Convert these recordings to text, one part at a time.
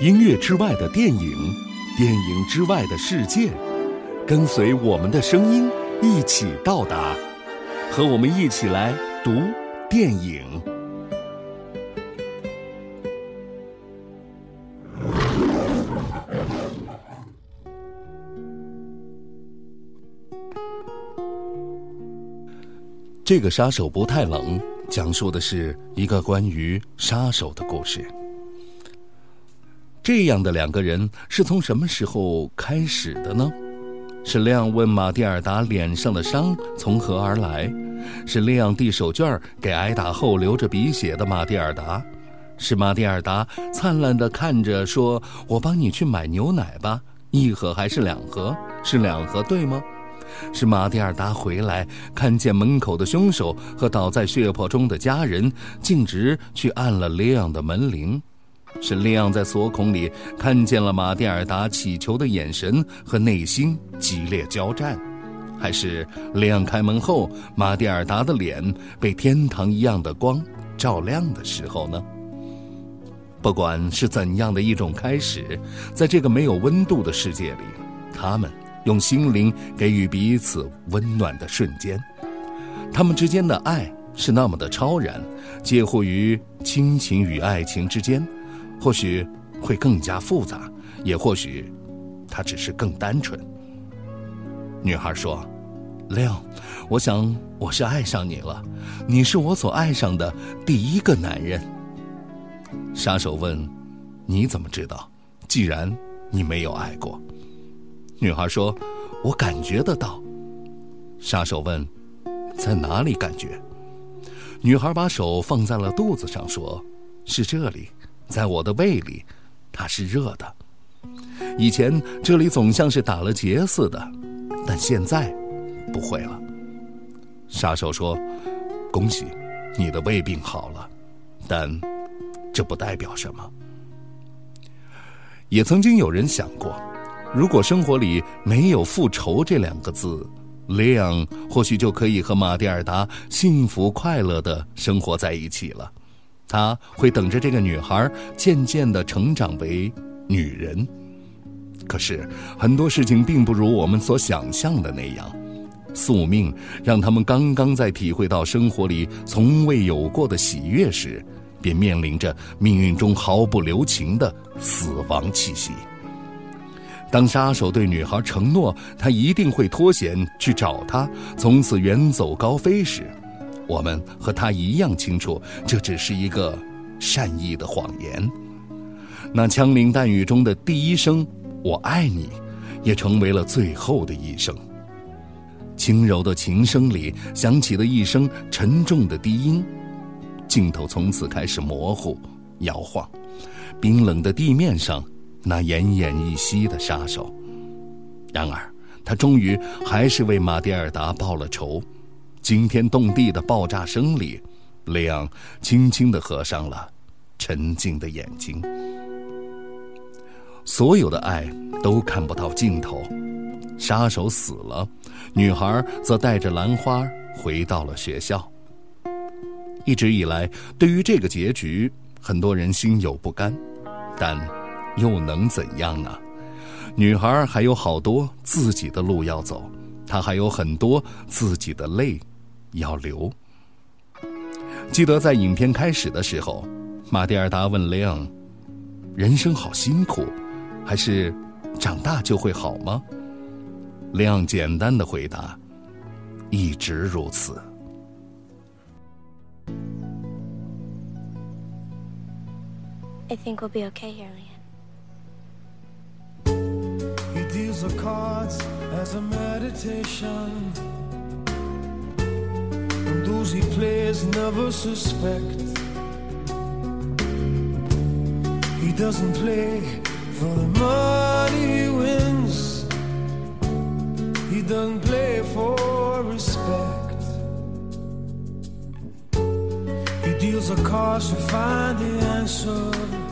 音乐之外的电影，电影之外的世界，跟随我们的声音一起到达，和我们一起来读电影。这个杀手不太冷，讲述的是一个关于杀手的故事。这样的两个人是从什么时候开始的呢？是亮问马蒂尔达脸上的伤从何而来？是亮递手绢给挨打后流着鼻血的马蒂尔达？是马蒂尔达灿烂的看着说：“我帮你去买牛奶吧，一盒还是两盒？是两盒对吗？”是马蒂尔达回来看见门口的凶手和倒在血泊中的家人，径直去按了莱昂的门铃。是利昂在锁孔里看见了马蒂尔达乞求的眼神和内心激烈交战，还是利昂开门后马蒂尔达的脸被天堂一样的光照亮的时候呢？不管是怎样的一种开始，在这个没有温度的世界里，他们用心灵给予彼此温暖的瞬间，他们之间的爱是那么的超然，介乎于亲情与爱情之间。或许会更加复杂，也或许，他只是更单纯。女孩说雷我想我是爱上你了，你是我所爱上的第一个男人。”杀手问：“你怎么知道？既然你没有爱过？”女孩说：“我感觉得到。”杀手问：“在哪里感觉？”女孩把手放在了肚子上，说：“是这里。”在我的胃里，它是热的。以前这里总像是打了结似的，但现在不会了。杀手说：“恭喜，你的胃病好了，但这不代表什么。”也曾经有人想过，如果生活里没有复仇这两个字，雷昂或许就可以和马蒂尔达幸福快乐的生活在一起了。他会等着这个女孩渐渐的成长为女人，可是很多事情并不如我们所想象的那样，宿命让他们刚刚在体会到生活里从未有过的喜悦时，便面临着命运中毫不留情的死亡气息。当杀手对女孩承诺他一定会脱险去找她，从此远走高飞时，我们和他一样清楚，这只是一个善意的谎言。那枪林弹雨中的第一声“我爱你”，也成为了最后的一声。轻柔的琴声里响起了一声沉重的低音，镜头从此开始模糊、摇晃。冰冷的地面上，那奄奄一息的杀手。然而，他终于还是为马蒂尔达报了仇。惊天动地的爆炸声里，雷昂轻轻的合上了沉静的眼睛。所有的爱都看不到尽头，杀手死了，女孩则带着兰花回到了学校。一直以来，对于这个结局，很多人心有不甘，但又能怎样呢？女孩还有好多自己的路要走，她还有很多自己的泪。要流。记得在影片开始的时候，马蒂尔达问雷昂：“人生好辛苦，还是长大就会好吗？”雷昂简单的回答：“一直如此。” I think we'll be ok here, Deals the cards as a meditation. And those he plays never suspect. He doesn't play for the money he wins. He doesn't play for respect. He deals a cards to find the answer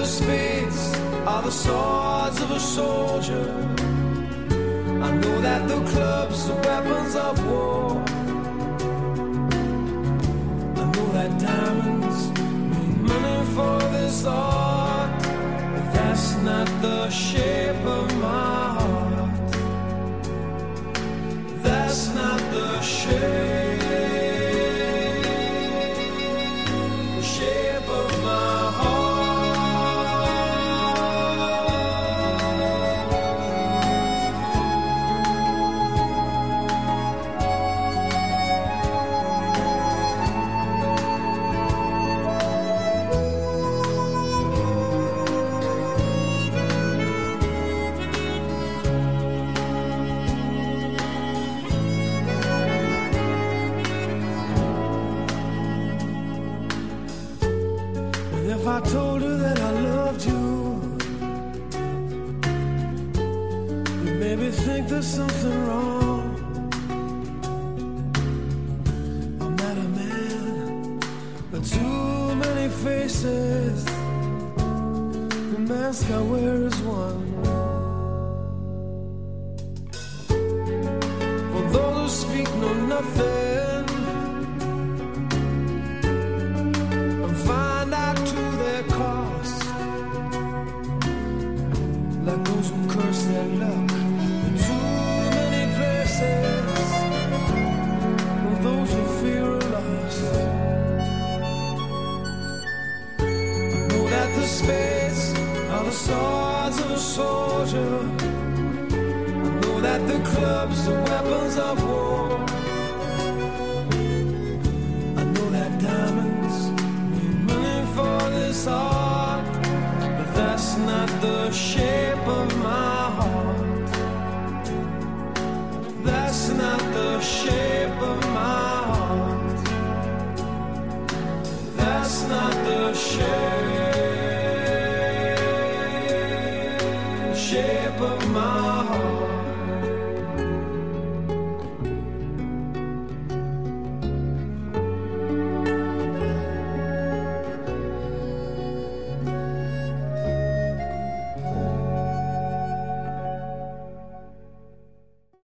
The spades are the swords of a soldier. I know that the clubs are weapons of war. I know that diamonds mean money for this art, told you that I loved you, you maybe think there's something wrong. I'm not a man with too many faces. The mask I wear is one. Like those who curse their luck in too many places, and those who feel lost. I know that the spades are the swords of a soldier. Know that the clubs are weapons of war. I know that diamonds